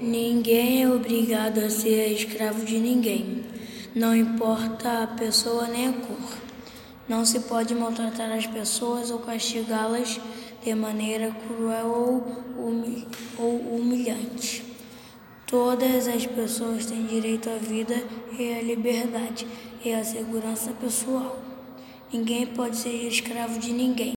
Ninguém é obrigado a ser escravo de ninguém, não importa a pessoa nem a cor. Não se pode maltratar as pessoas ou castigá-las de maneira cruel ou humilhante. Todas as pessoas têm direito à vida e à liberdade e à segurança pessoal. Ninguém pode ser escravo de ninguém.